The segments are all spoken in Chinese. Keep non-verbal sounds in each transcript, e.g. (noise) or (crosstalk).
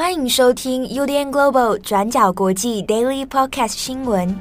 欢迎收听 UDN Global 转角国际 Daily Podcast 新闻。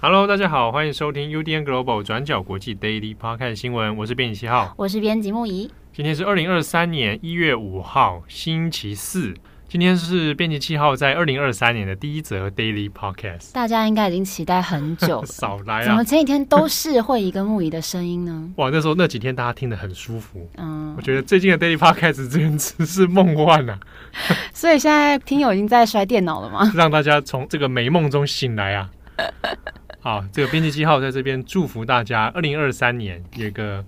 Hello，大家好，欢迎收听 UDN Global 转角国际 Daily Podcast 新闻。我是编辑七号，我是编辑木仪。今天是二零二三年一月五号，星期四。今天是编辑七号在二零二三年的第一则 Daily Podcast，大家应该已经期待很久了。(laughs) 少来啊！怎么前几天都是会一个木仪的声音呢？哇，那时候那几天大家听得很舒服。嗯，我觉得最近的 Daily Podcast 简直是梦幻啊！(laughs) 所以现在听友已经在摔电脑了吗？(laughs) 让大家从这个美梦中醒来啊！好，这个编辑七号在这边祝福大家二零二三年有个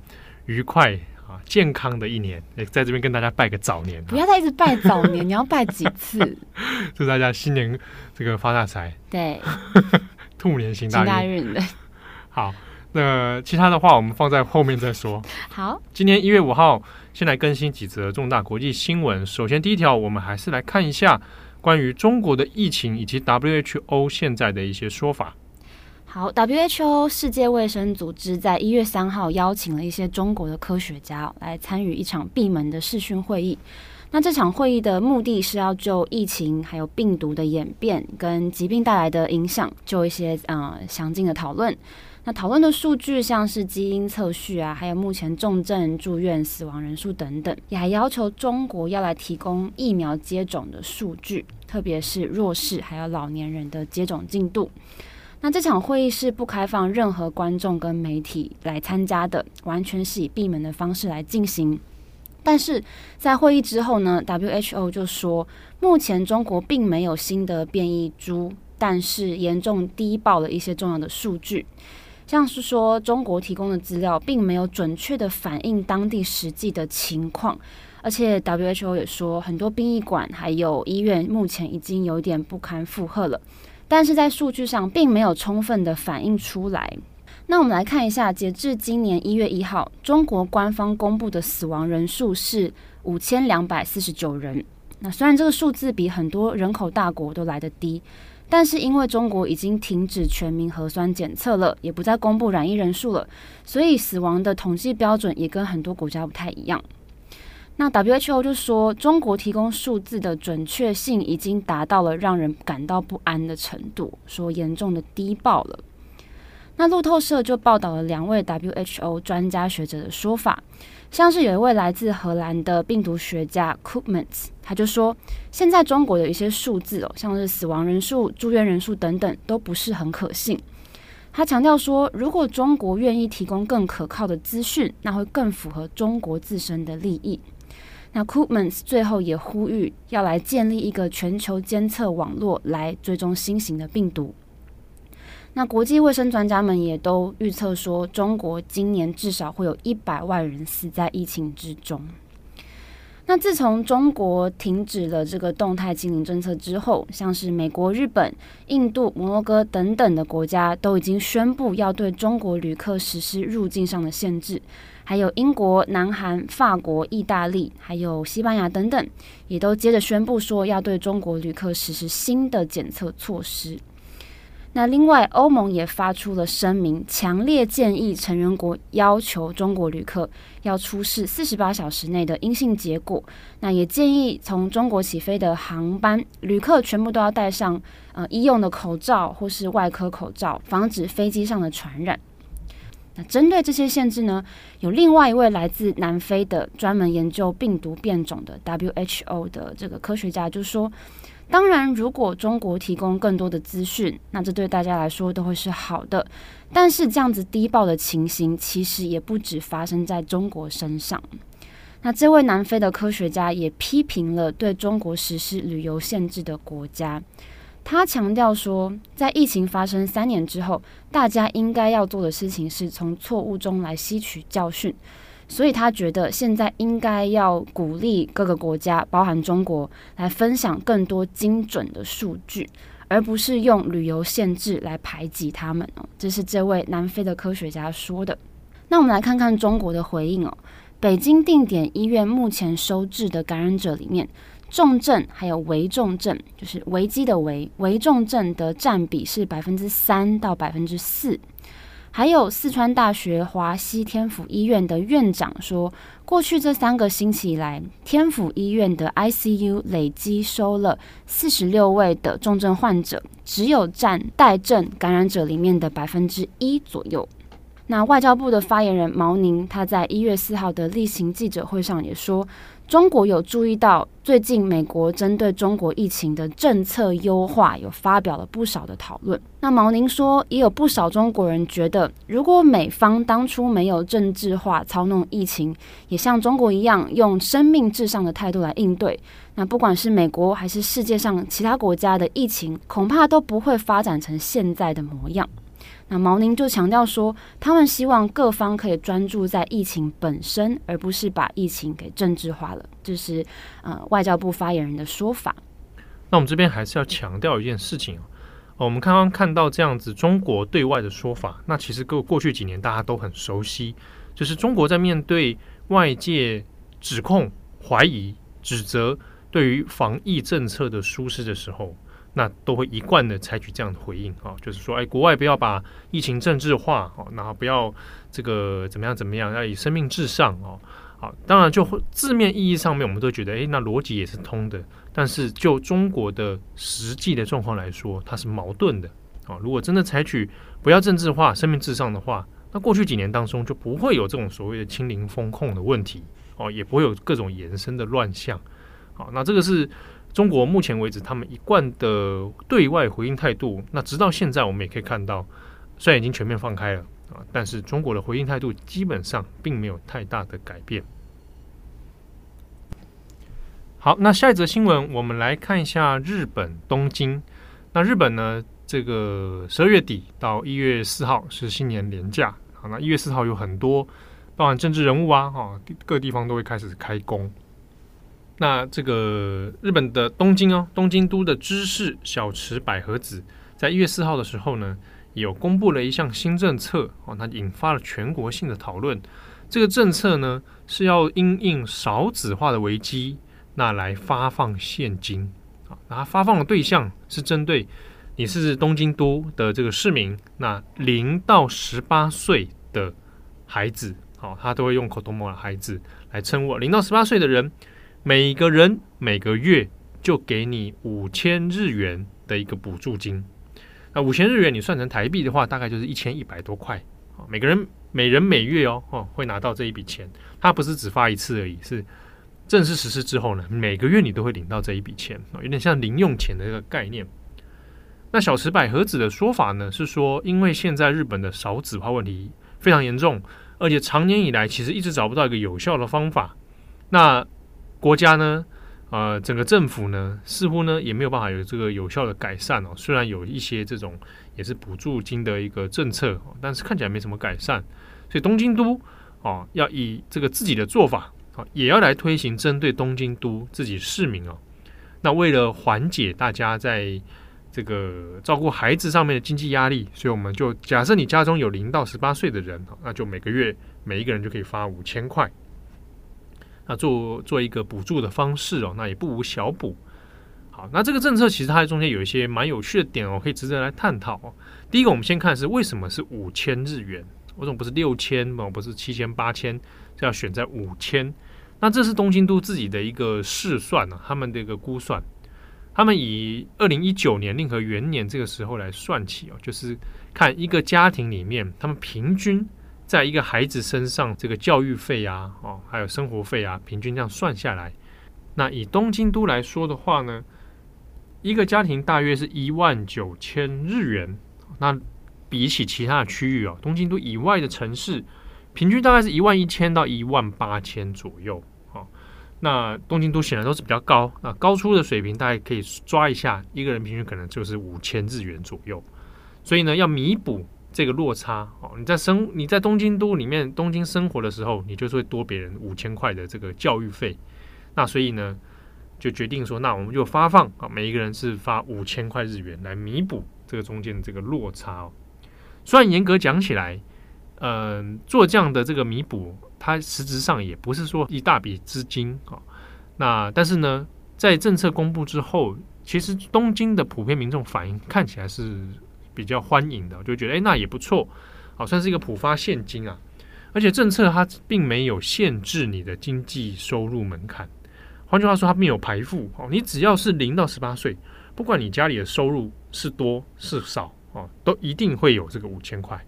愉快。健康的一年，也在这边跟大家拜个早年。不要再一直拜早年，(laughs) 你要拜几次？祝大家新年这个发大财。对，(laughs) 兔年行大运。对，(laughs) 好，那其他的话我们放在后面再说。好，今天一月五号，先来更新几则重大国际新闻。首先，第一条，我们还是来看一下关于中国的疫情以及 WHO 现在的一些说法。好，WHO 世界卫生组织在一月三号邀请了一些中国的科学家来参与一场闭门的视讯会议。那这场会议的目的是要就疫情还有病毒的演变跟疾病带来的影响，就一些呃详尽的讨论。那讨论的数据像是基因测序啊，还有目前重症住院死亡人数等等，也还要求中国要来提供疫苗接种的数据，特别是弱势还有老年人的接种进度。那这场会议是不开放任何观众跟媒体来参加的，完全是以闭门的方式来进行。但是在会议之后呢，WHO 就说，目前中国并没有新的变异株，但是严重低报了一些重要的数据，像是说中国提供的资料并没有准确的反映当地实际的情况，而且 WHO 也说，很多殡仪馆还有医院目前已经有点不堪负荷了。但是在数据上并没有充分的反映出来。那我们来看一下，截至今年一月一号，中国官方公布的死亡人数是五千两百四十九人。那虽然这个数字比很多人口大国都来得低，但是因为中国已经停止全民核酸检测了，也不再公布染疫人数了，所以死亡的统计标准也跟很多国家不太一样。那 WHO 就说，中国提供数字的准确性已经达到了让人感到不安的程度，说严重的低报了。那路透社就报道了两位 WHO 专家学者的说法，像是有一位来自荷兰的病毒学家 Koopmans，他就说，现在中国的一些数字哦，像是死亡人数、住院人数等等，都不是很可信。他强调说，如果中国愿意提供更可靠的资讯，那会更符合中国自身的利益。那 Koopmans 最后也呼吁要来建立一个全球监测网络来追踪新型的病毒。那国际卫生专家们也都预测说，中国今年至少会有一百万人死在疫情之中。那自从中国停止了这个动态清零政策之后，像是美国、日本、印度、摩洛哥等等的国家都已经宣布要对中国旅客实施入境上的限制。还有英国、南韩、法国、意大利，还有西班牙等等，也都接着宣布说要对中国旅客实施新的检测措施。那另外，欧盟也发出了声明，强烈建议成员国要求中国旅客要出示四十八小时内的阴性结果。那也建议从中国起飞的航班，旅客全部都要戴上呃医用的口罩或是外科口罩，防止飞机上的传染。针对这些限制呢，有另外一位来自南非的专门研究病毒变种的 WHO 的这个科学家就说：“当然，如果中国提供更多的资讯，那这对大家来说都会是好的。但是这样子低报的情形，其实也不止发生在中国身上。那这位南非的科学家也批评了对中国实施旅游限制的国家。”他强调说，在疫情发生三年之后，大家应该要做的事情是从错误中来吸取教训。所以他觉得现在应该要鼓励各个国家，包含中国，来分享更多精准的数据，而不是用旅游限制来排挤他们哦。这是这位南非的科学家说的。那我们来看看中国的回应哦。北京定点医院目前收治的感染者里面，重症还有危重症，就是危机的危，危重症的占比是百分之三到百分之四。还有四川大学华西天府医院的院长说，过去这三个星期以来，天府医院的 ICU 累计收了四十六位的重症患者，只有占待症感染者里面的百分之一左右。那外交部的发言人毛宁，他在一月四号的例行记者会上也说，中国有注意到最近美国针对中国疫情的政策优化，有发表了不少的讨论。那毛宁说，也有不少中国人觉得，如果美方当初没有政治化操弄疫情，也像中国一样用生命至上的态度来应对，那不管是美国还是世界上其他国家的疫情，恐怕都不会发展成现在的模样。那毛宁就强调说，他们希望各方可以专注在疫情本身，而不是把疫情给政治化了。这是呃外交部发言人的说法。那我们这边还是要强调一件事情哦，我们刚刚看到这样子中国对外的说法，那其实过过去几年大家都很熟悉，就是中国在面对外界指控、怀疑、指责，对于防疫政策的疏失的时候。那都会一贯的采取这样的回应啊，就是说，哎，国外不要把疫情政治化哦，然后不要这个怎么样怎么样，要以生命至上哦。好，当然就字面意义上面，我们都觉得，哎，那逻辑也是通的。但是就中国的实际的状况来说，它是矛盾的啊。如果真的采取不要政治化、生命至上的话，那过去几年当中就不会有这种所谓的清零风控的问题哦，也不会有各种延伸的乱象。好，那这个是。中国目前为止，他们一贯的对外回应态度，那直到现在，我们也可以看到，虽然已经全面放开了啊，但是中国的回应态度基本上并没有太大的改变。好，那下一则新闻，我们来看一下日本东京。那日本呢，这个十二月底到一月四号是新年连假，好，那一月四号有很多，包含政治人物啊，哈，各地方都会开始开工。那这个日本的东京哦，东京都的知事小池百合子，在一月四号的时候呢，有公布了一项新政策哦，它引发了全国性的讨论。这个政策呢，是要因应少子化的危机，那来发放现金啊，那发放的对象是针对你是东京都的这个市民，那零到十八岁的孩子，好，他都会用口头模的孩子来称呼，零到十八岁的人。每个人每个月就给你五千日元的一个补助金，那五千日元你算成台币的话，大概就是一千一百多块啊。每个人每人每月哦哦会拿到这一笔钱，它不是只发一次而已，是正式实施之后呢，每个月你都会领到这一笔钱，有点像零用钱的一个概念。那小池百合子的说法呢是说，因为现在日本的少子化问题非常严重，而且长年以来其实一直找不到一个有效的方法，那。国家呢，呃，整个政府呢，似乎呢也没有办法有这个有效的改善哦。虽然有一些这种也是补助金的一个政策，但是看起来没什么改善。所以东京都哦，要以这个自己的做法啊，也要来推行针对东京都自己市民哦。那为了缓解大家在这个照顾孩子上面的经济压力，所以我们就假设你家中有零到十八岁的人，那就每个月每一个人就可以发五千块。那做做一个补助的方式哦，那也不无小补。好，那这个政策其实它中间有一些蛮有趣的点哦，可以值得来探讨哦。第一个，我们先看是为什么是五千日元，为什么不是六千哦，不是七千八千，这要选在五千？那这是东京都自己的一个试算啊，他们的一个估算，他们以二零一九年令和元年这个时候来算起哦，就是看一个家庭里面他们平均。在一个孩子身上，这个教育费啊，哦，还有生活费啊，平均这样算下来，那以东京都来说的话呢，一个家庭大约是一万九千日元。那比起其他的区域哦，东京都以外的城市，平均大概是一万一千到一万八千左右。哦，那东京都显然都是比较高，那高出的水平大概可以抓一下，一个人平均可能就是五千日元左右。所以呢，要弥补。这个落差哦，你在生你在东京都里面东京生活的时候，你就是会多别人五千块的这个教育费。那所以呢，就决定说，那我们就发放啊，每一个人是发五千块日元来弥补这个中间的这个落差哦。虽然严格讲起来，嗯、呃，做这样的这个弥补，它实质上也不是说一大笔资金啊。那但是呢，在政策公布之后，其实东京的普遍民众反应看起来是比较欢迎的，就觉得哎，那也不错，好，算是一个普发现金啊。而且政策它并没有限制你的经济收入门槛，换句话说，它没有排富哦。你只要是零到十八岁，不管你家里的收入是多是少哦，都一定会有这个五千块。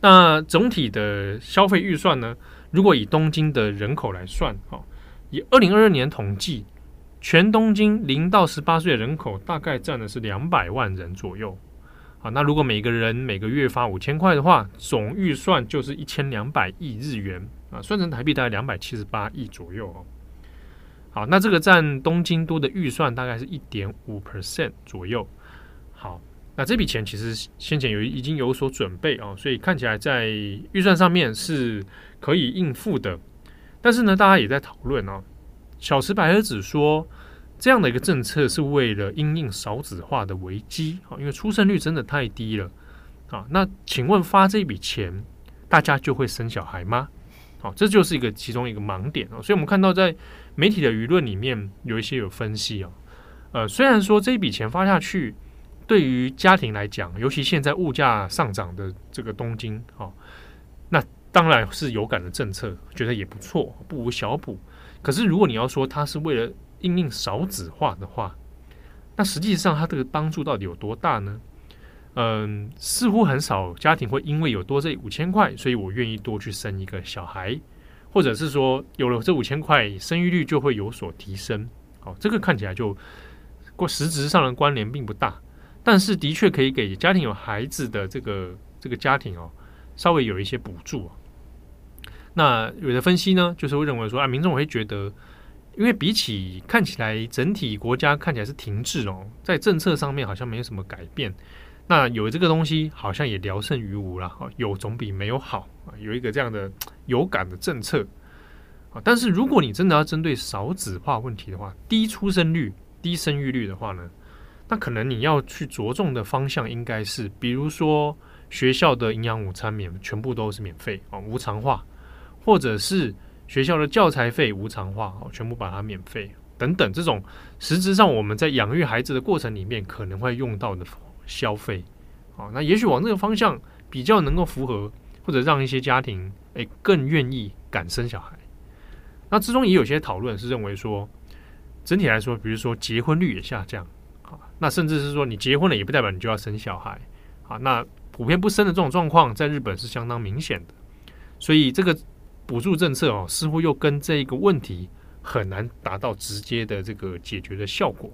那总体的消费预算呢？如果以东京的人口来算，哦，以二零二二年统计，全东京零到十八岁的人口大概占的是两百万人左右。啊，那如果每个人每个月发五千块的话，总预算就是一千两百亿日元啊，算成台币大概两百七十八亿左右哦。好，那这个占东京都的预算大概是一点五 percent 左右。好，那这笔钱其实先前有已经有所准备啊，所以看起来在预算上面是可以应付的。但是呢，大家也在讨论哦，小池百合子说。这样的一个政策是为了因应少子化的危机啊，因为出生率真的太低了啊。那请问发这笔钱，大家就会生小孩吗？好，这就是一个其中一个盲点啊。所以我们看到在媒体的舆论里面有一些有分析啊，呃，虽然说这笔钱发下去，对于家庭来讲，尤其现在物价上涨的这个东京啊，那当然是有感的政策，觉得也不错，不无小补。可是如果你要说它是为了因应少子化的话，那实际上它这个帮助到底有多大呢？嗯，似乎很少家庭会因为有多这五千块，所以我愿意多去生一个小孩，或者是说有了这五千块，生育率就会有所提升。好，这个看起来就过实质上的关联并不大，但是的确可以给家庭有孩子的这个这个家庭哦，稍微有一些补助。那有的分析呢，就是会认为说啊，民众会觉得。因为比起看起来整体国家看起来是停滞哦，在政策上面好像没有什么改变。那有这个东西好像也聊胜于无了，有总比没有好啊。有一个这样的有感的政策啊，但是如果你真的要针对少子化问题的话，低出生率、低生育率的话呢，那可能你要去着重的方向应该是，比如说学校的营养午餐免全部都是免费啊，无偿化，或者是。学校的教材费无偿化，哦，全部把它免费等等，这种实质上我们在养育孩子的过程里面可能会用到的消费，啊，那也许往这个方向比较能够符合，或者让一些家庭诶更愿意敢生小孩。那之中也有些讨论是认为说，整体来说，比如说结婚率也下降，啊，那甚至是说你结婚了也不代表你就要生小孩，啊，那普遍不生的这种状况在日本是相当明显的，所以这个。补助政策哦，似乎又跟这一个问题很难达到直接的这个解决的效果。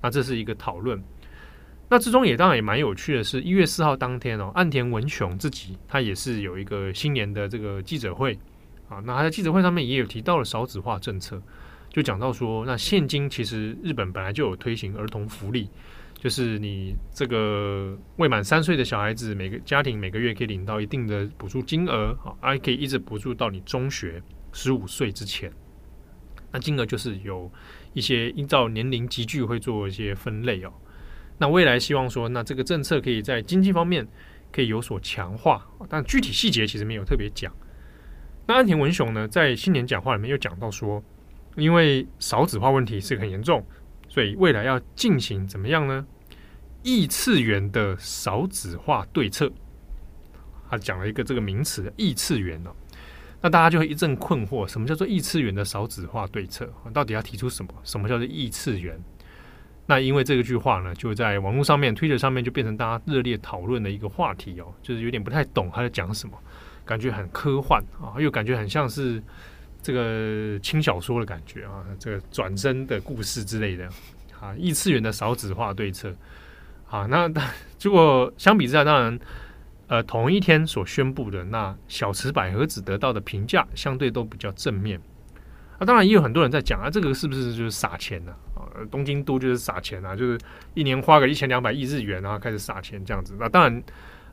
那这是一个讨论。那之中也当然也蛮有趣的是，一月四号当天哦，岸田文雄自己他也是有一个新年的这个记者会啊。那他在记者会上面也有提到了少子化政策，就讲到说，那现今其实日本本来就有推行儿童福利。就是你这个未满三岁的小孩子，每个家庭每个月可以领到一定的补助金额，啊，还可以一直补助到你中学十五岁之前。那金额就是有一些依照年龄级距会做一些分类哦。那未来希望说，那这个政策可以在经济方面可以有所强化，但具体细节其实没有特别讲。那安田文雄呢，在新年讲话里面又讲到说，因为少子化问题是很严重，所以未来要进行怎么样呢？异次元的少子化对策，他讲了一个这个名词“异次元”哦，那大家就会一阵困惑：什么叫做异次元的少子化对策？到底要提出什么？什么叫做异次元？那因为这个句话呢，就在网络上面、Twitter 上面就变成大家热烈讨论的一个话题哦，就是有点不太懂他在讲什么，感觉很科幻啊，又感觉很像是这个轻小说的感觉啊，这个转身的故事之类的啊，异次元的少子化对策。啊，那结果相比之下，当然，呃，同一天所宣布的那小池百合子得到的评价相对都比较正面。啊，当然也有很多人在讲啊，这个是不是就是撒钱呢？啊，东京都就是撒钱啊，就是一年花个一千两百亿日元，然后开始撒钱这样子。那当然，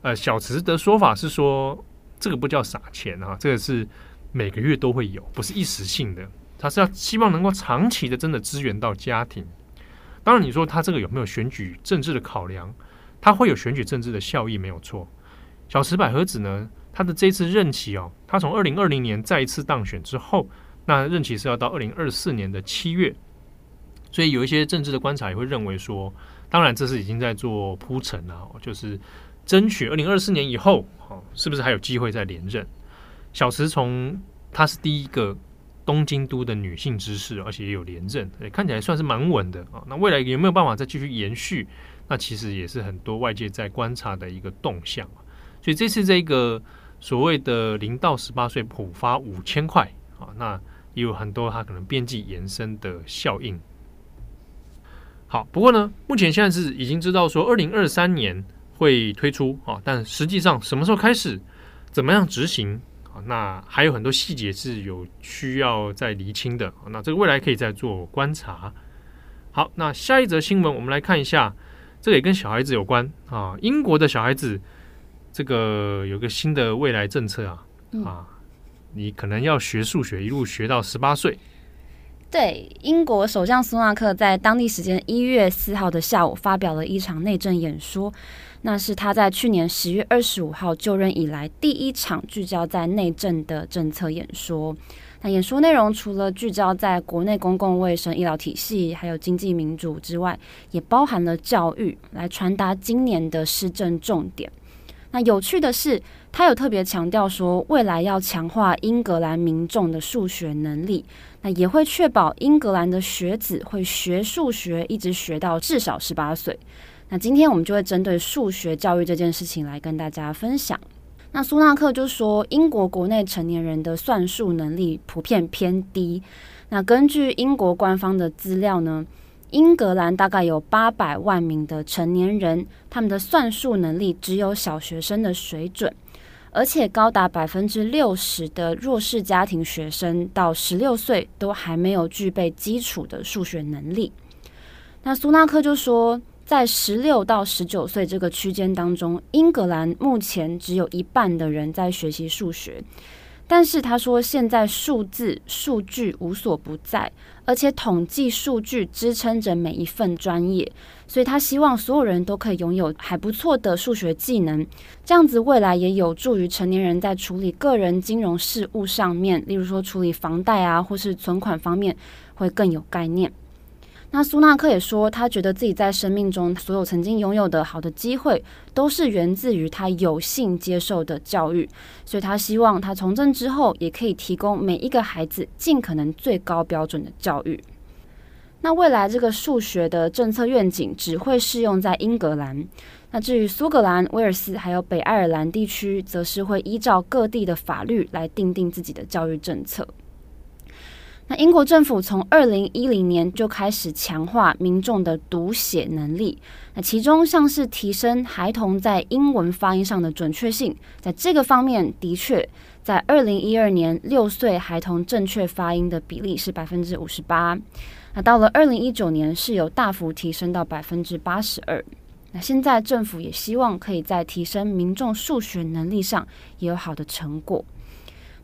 呃，小池的说法是说，这个不叫撒钱啊，这个是每个月都会有，不是一时性的，他是要希望能够长期的真的支援到家庭。当然，你说他这个有没有选举政治的考量？他会有选举政治的效益，没有错。小池百合子呢，他的这次任期哦，他从二零二零年再一次当选之后，那任期是要到二零二四年的七月。所以有一些政治的观察也会认为说，当然这是已经在做铺陈了，就是争取二零二四年以后，哦，是不是还有机会再连任？小池从他是第一个东京都的女性知事，而且也有连任，看起来算是蛮稳的啊。那未来有没有办法再继续延续？那其实也是很多外界在观察的一个动向。所以这次这个所谓的零到十八岁普发五千块啊，那也有很多它可能边际延伸的效应。好，不过呢，目前现在是已经知道说二零二三年会推出啊，但实际上什么时候开始，怎么样执行？那还有很多细节是有需要再厘清的。那这个未来可以再做观察。好，那下一则新闻我们来看一下，这个也跟小孩子有关啊。英国的小孩子这个有个新的未来政策啊啊，你可能要学数学一路学到十八岁。对，英国首相苏纳克在当地时间一月四号的下午发表了一场内政演说，那是他在去年十月二十五号就任以来第一场聚焦在内政的政策演说。那演说内容除了聚焦在国内公共卫生、医疗体系，还有经济民主之外，也包含了教育，来传达今年的施政重点。那有趣的是，他有特别强调说，未来要强化英格兰民众的数学能力，那也会确保英格兰的学子会学数学，一直学到至少十八岁。那今天我们就会针对数学教育这件事情来跟大家分享。那苏纳克就说，英国国内成年人的算术能力普遍偏低。那根据英国官方的资料呢，英格兰大概有八百万名的成年人，他们的算术能力只有小学生的水准，而且高达百分之六十的弱势家庭学生到十六岁都还没有具备基础的数学能力。那苏纳克就说，在十六到十九岁这个区间当中，英格兰目前只有一半的人在学习数学。但是他说，现在数字数据无所不在，而且统计数据支撑着每一份专业，所以他希望所有人都可以拥有还不错的数学技能，这样子未来也有助于成年人在处理个人金融事务上面，例如说处理房贷啊或是存款方面会更有概念。那苏纳克也说，他觉得自己在生命中所有曾经拥有的好的机会，都是源自于他有幸接受的教育，所以他希望他从政之后，也可以提供每一个孩子尽可能最高标准的教育。那未来这个数学的政策愿景只会适用在英格兰，那至于苏格兰、威尔斯还有北爱尔兰地区，则是会依照各地的法律来定定自己的教育政策。那英国政府从二零一零年就开始强化民众的读写能力，那其中像是提升孩童在英文发音上的准确性，在这个方面的确，在二零一二年六岁孩童正确发音的比例是百分之五十八，那到了二零一九年是有大幅提升到百分之八十二。那现在政府也希望可以在提升民众数学能力上也有好的成果。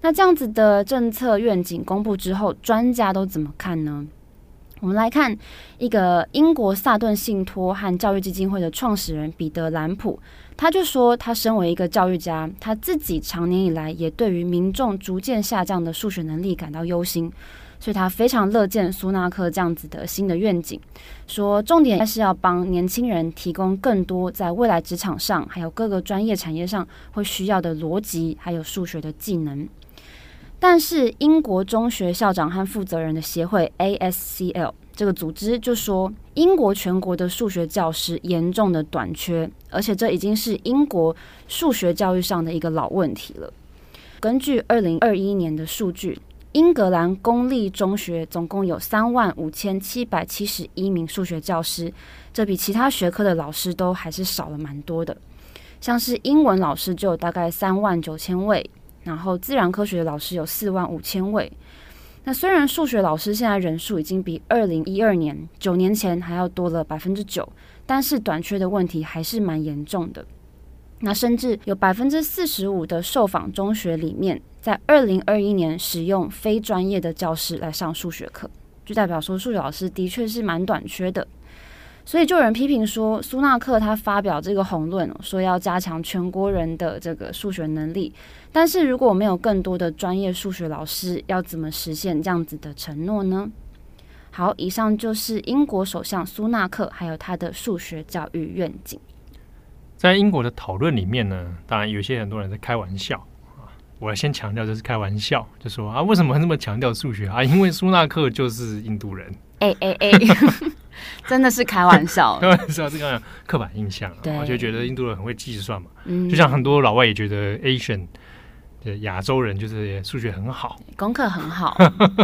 那这样子的政策愿景公布之后，专家都怎么看呢？我们来看一个英国萨顿信托和教育基金会的创始人彼得兰普，他就说，他身为一个教育家，他自己长年以来也对于民众逐渐下降的数学能力感到忧心，所以他非常乐见苏纳克这样子的新的愿景，说重点还是要帮年轻人提供更多在未来职场上还有各个专业产业上会需要的逻辑还有数学的技能。但是，英国中学校长和负责人的协会 ASCL 这个组织就说，英国全国的数学教师严重的短缺，而且这已经是英国数学教育上的一个老问题了。根据二零二一年的数据，英格兰公立中学总共有三万五千七百七十一名数学教师，这比其他学科的老师都还是少了蛮多的。像是英文老师就有大概三万九千位。然后，自然科学的老师有四万五千位。那虽然数学老师现在人数已经比二零一二年九年前还要多了百分之九，但是短缺的问题还是蛮严重的。那甚至有百分之四十五的受访中学里面，在二零二一年使用非专业的教师来上数学课，就代表说数学老师的确是蛮短缺的。所以就有人批评说，苏纳克他发表这个宏论，说要加强全国人的这个数学能力，但是如果没有更多的专业数学老师，要怎么实现这样子的承诺呢？好，以上就是英国首相苏纳克还有他的数学教育愿景。在英国的讨论里面呢，当然有些很多人在开玩笑啊。我要先强调这是开玩笑，就说啊，为什么那么强调数学啊？因为苏纳克就是印度人。哎哎哎，真的是开玩笑，开玩笑，这个刻板印象，对，我就觉得印度人很会计算嘛。嗯，就像很多老外也觉得 Asian 的亚洲人就是数学很好，功课很好。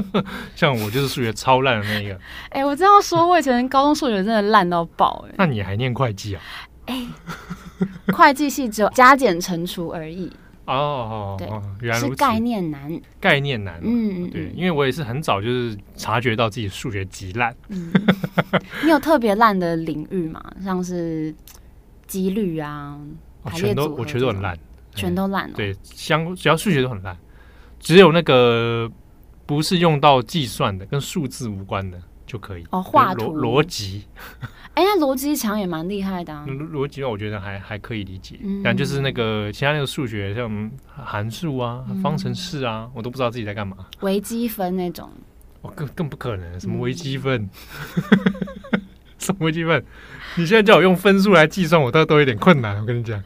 (laughs) 像我就是数学超烂的那一个。(laughs) 哎、欸，我这样说，我以前高中数学真的烂到爆。那你还念会计啊？哎、欸，会计系只有加减乘除而已。哦，对，原来，是概念难，概念难。嗯，对，因为我也是很早就是察觉到自己数学极烂。嗯，(laughs) 你有特别烂的领域吗？像是几率啊，全都我全都很烂，全都烂。对，相只要数学都很烂，只有那个不是用到计算的，跟数字无关的就可以。哦，画图逻辑。哎，那逻辑强也蛮厉害的啊。(laughs) 逻辑我觉得还还可以理解，嗯、但就是那个其他那个数学，像函数啊、嗯、方程式啊，我都不知道自己在干嘛。微积分那种，我、哦、更更不可能，什么微积分？嗯、什么微积分？你现在叫我用分数来计算，我倒都有点困难。我跟你讲，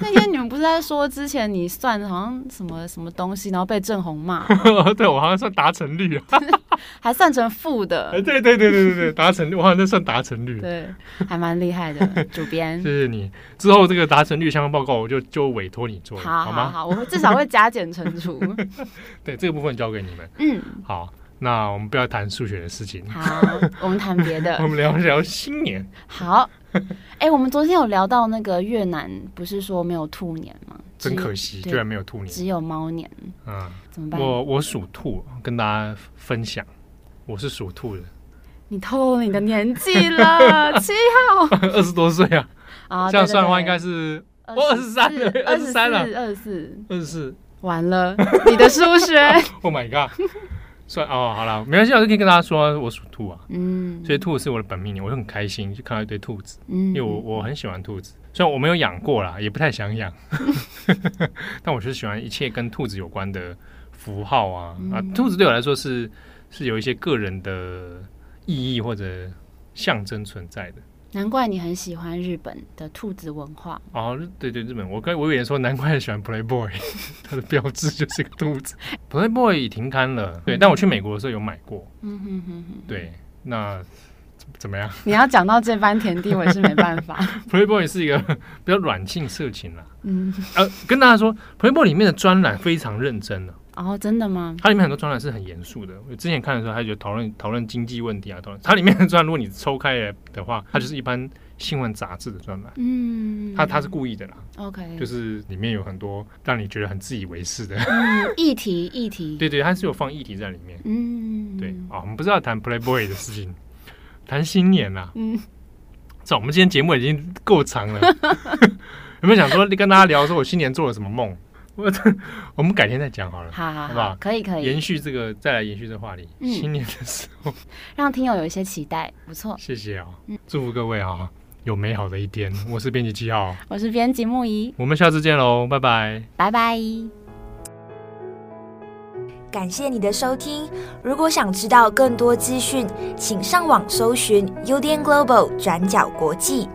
那天你们不是在说之前你算好像什么什么东西，然后被郑红骂？(laughs) 对，我好像算达成率啊，(laughs) 还算成负的。哎对对对对对对，达成率，我好像在算达成率。对，还蛮厉害的，主编。谢谢你。之后这个达成率相关报告，我就就委托你做好吗？好，我至少会加减乘除。(laughs) 对，这个部分交给你们。嗯，好。那我们不要谈数学的事情，好，我们谈别的。(laughs) 我们聊聊新年。好，哎、欸，我们昨天有聊到那个越南，不是说没有兔年吗？真可惜，居然没有兔年，只有猫年。嗯，怎么办？我我属兔，跟大家分享，我是属兔的。你透露你的年纪了，(laughs) 七号，(laughs) 二十多岁啊。啊，这样算的话，应该是我二十三，二十三了，二十四，二十四。完了，你的数学。Oh my god！算哦，好了，没关系，我就可以跟大家说，我属兔啊，嗯，所以兔是我的本命年，我就很开心，就看到一堆兔子，嗯，因为我我很喜欢兔子，虽然我没有养过啦，也不太想养 (laughs) (laughs) 但我就是喜欢一切跟兔子有关的符号啊、嗯、啊，兔子对我来说是是有一些个人的意义或者象征存在的。难怪你很喜欢日本的兔子文化哦，对对，日本，我跟我以为说难怪喜欢 Playboy，(laughs) 它的标志就是一个兔子。Playboy 已停刊了，对，但我去美国的时候有买过。嗯哼哼哼，对，那怎么样？你要讲到这番田地，我也是没办法。(laughs) Playboy 是一个 (laughs) 比较软性色情啦，嗯，呃，跟大家说，Playboy 里面的专栏非常认真的。哦，真的吗？它里面很多专栏是很严肃的。我之前看的时候，他就讨论讨论经济问题啊，讨论它里面的专栏，如果你抽开来的话，它就是一般新闻杂志的专栏。嗯，它它是故意的啦。OK，就是里面有很多让你觉得很自以为是的、嗯、议题，议题。(laughs) 对对，它是有放议题在里面。嗯，对啊、哦，我们不是要谈 Playboy 的事情，(laughs) 谈新年啦。嗯，这我们今天节目已经够长了，(laughs) 有没有想说跟大家聊说我新年做了什么梦？我 (laughs) 我们改天再讲好了，好好好，好不好？可以可以，延续这个，再来延续这个话题。嗯、新年的时候，让听友有一些期待，不错。谢谢啊、哦嗯，祝福各位啊，有美好的一天。(laughs) 我是编辑七号，我是编辑木仪，我们下次见喽，拜拜，拜拜。感谢你的收听，如果想知道更多资讯，请上网搜寻 UDN Global 转角国际。